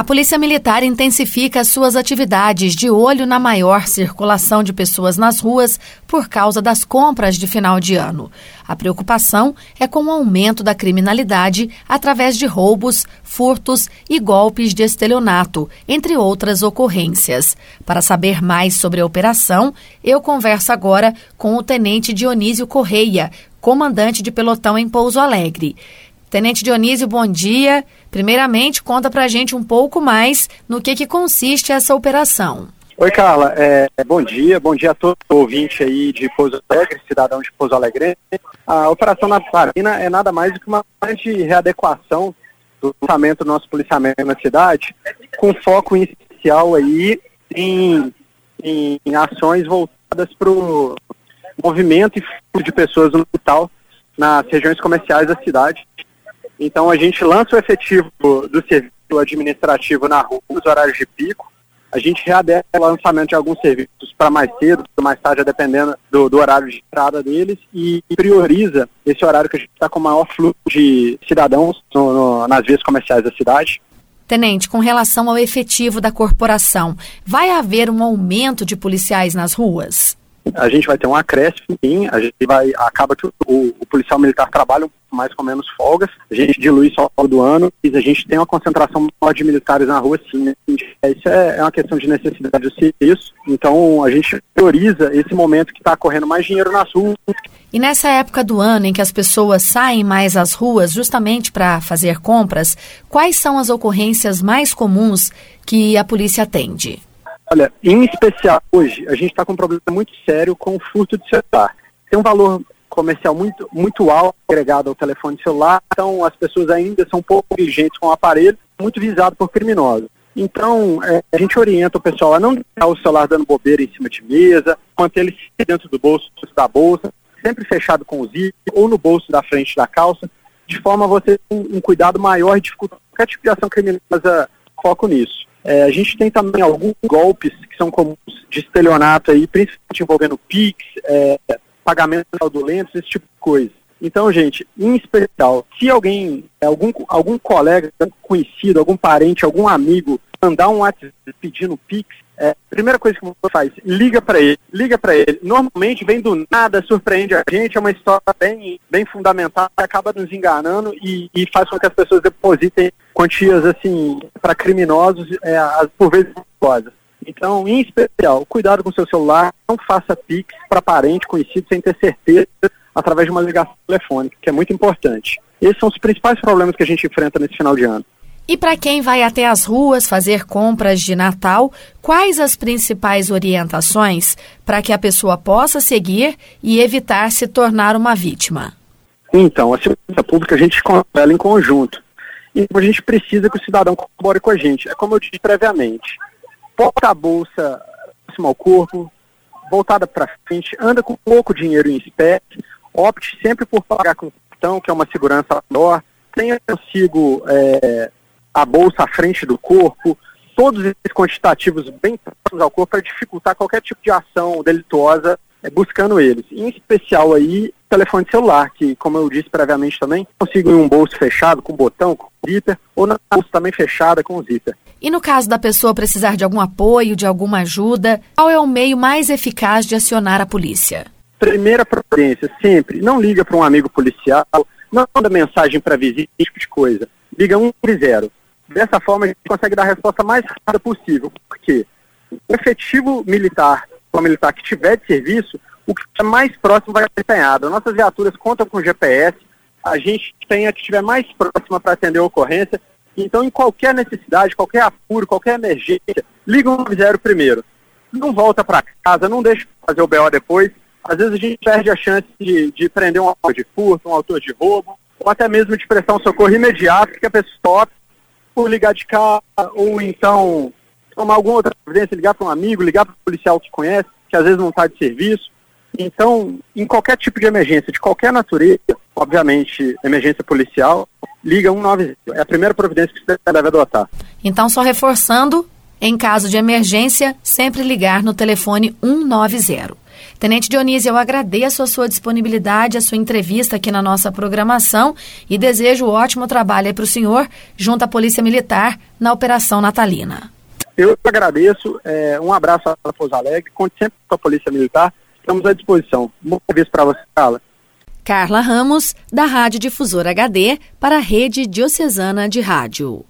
A Polícia Militar intensifica suas atividades de olho na maior circulação de pessoas nas ruas por causa das compras de final de ano. A preocupação é com o aumento da criminalidade através de roubos, furtos e golpes de estelionato, entre outras ocorrências. Para saber mais sobre a operação, eu converso agora com o Tenente Dionísio Correia, comandante de pelotão em Pouso Alegre. Tenente Dionísio, bom dia. Primeiramente, conta pra gente um pouco mais no que, que consiste essa operação. Oi, Carla. É, bom dia. Bom dia a todo ouvinte aí de Pouso Alegre, cidadão de Pouso Alegre. A operação na Farina é nada mais do que uma grande readequação do orçamento do nosso policiamento na cidade, com foco inicial aí em, em, em ações voltadas para o movimento e fluxo de pessoas no hospital nas regiões comerciais da cidade então a gente lança o efetivo do serviço administrativo na rua nos horários de pico. A gente readequa o lançamento de alguns serviços para mais cedo, mais tarde, dependendo do, do, horário de entrada deles, e prioriza esse horário que a gente está com maior fluxo de cidadãos no, no, nas vias comerciais da cidade. Tenente, com relação ao efetivo da corporação, vai haver um aumento de policiais nas ruas? A gente vai ter um acréscimo, sim. A gente vai, acaba que o, o policial militar trabalha mais com menos folgas. A gente dilui só ao do ano e a gente tem uma concentração maior de militares na rua, sim. Né? Isso é, é uma questão de necessidade do serviço. Então a gente prioriza esse momento que está correndo mais dinheiro nas ruas. E nessa época do ano em que as pessoas saem mais às ruas justamente para fazer compras, quais são as ocorrências mais comuns que a polícia atende? Olha, em especial hoje, a gente está com um problema muito sério com o furto de celular. Tem um valor comercial muito, muito alto agregado ao telefone celular, então as pessoas ainda são pouco vigentes com o aparelho, muito visado por criminosos. Então, é, a gente orienta o pessoal a não deixar o celular dando bobeira em cima de mesa, manter ele dentro do bolso da bolsa, sempre fechado com o zíper ou no bolso da frente da calça, de forma a você ter um, um cuidado maior e dificultar qualquer tipo de ação criminosa foco nisso. É, a gente tem também alguns golpes que são comuns de estelionato aí, principalmente envolvendo PIX, é, pagamento fraudulentos, esse tipo de coisa. Então, gente, em especial, se alguém, algum, algum colega, algum conhecido, algum parente, algum amigo mandar um WhatsApp pedindo Pix, é, primeira coisa que você faz, liga para ele, liga para ele. Normalmente vem do nada, surpreende a gente, é uma história bem, bem fundamental, acaba nos enganando e, e faz com que as pessoas depositem quantias assim para criminosos, é, por vezes perigosas. Então, em especial, cuidado com o seu celular, não faça Pix para parente, conhecido, sem ter certeza, através de uma ligação telefônica, que é muito importante. Esses são os principais problemas que a gente enfrenta nesse final de ano. E para quem vai até as ruas fazer compras de Natal, quais as principais orientações para que a pessoa possa seguir e evitar se tornar uma vítima? Então, a segurança pública a gente ela em conjunto. E a gente precisa que o cidadão colabore com a gente. É como eu disse previamente. Bota a bolsa próximo ao corpo, voltada para frente, anda com pouco dinheiro em espécie, opte sempre por pagar com cartão, que é uma segurança maior, tenha consigo é, a bolsa à frente do corpo, todos esses quantitativos bem próximos ao corpo para dificultar qualquer tipo de ação delituosa é, buscando eles. Em especial aí, telefone celular, que como eu disse previamente também, consigo em um bolso fechado com botão, com zíper, ou na bolsa também fechada com zíper. E no caso da pessoa precisar de algum apoio, de alguma ajuda, qual é o meio mais eficaz de acionar a polícia? Primeira providência, sempre, não liga para um amigo policial, não manda mensagem para vizinho, esse tipo de coisa. Liga 130. Dessa forma, a gente consegue dar a resposta mais rápida possível. Porque o efetivo militar, o militar que tiver de serviço, o que é mais próximo vai ser empenhado. Nossas viaturas contam com GPS, a gente tem a que estiver mais próxima para atender a ocorrência. Então, em qualquer necessidade, qualquer apuro, qualquer emergência, liga o 90 primeiro. Não volta para casa, não deixa fazer o BO depois. Às vezes a gente perde a chance de, de prender um autor de furto, um autor de roubo, ou até mesmo de prestar um socorro imediato, que a pessoa por ligar de cá, ou então tomar alguma outra providência, ligar para um amigo, ligar para um policial que conhece, que às vezes não está de serviço. Então, em qualquer tipo de emergência, de qualquer natureza, obviamente, emergência policial, liga 190. É a primeira providência que você deve adotar. Então, só reforçando, em caso de emergência, sempre ligar no telefone 190. Tenente Dionísio, eu agradeço a sua disponibilidade, a sua entrevista aqui na nossa programação e desejo ótimo trabalho para o senhor junto à Polícia Militar na Operação Natalina. Eu agradeço, é, um abraço a Pouso Alegre, conte sempre com a Polícia Militar, estamos à disposição. Um bom serviço para você, Carla. Carla Ramos, da Rádio Difusora HD, para a Rede Diocesana de Rádio.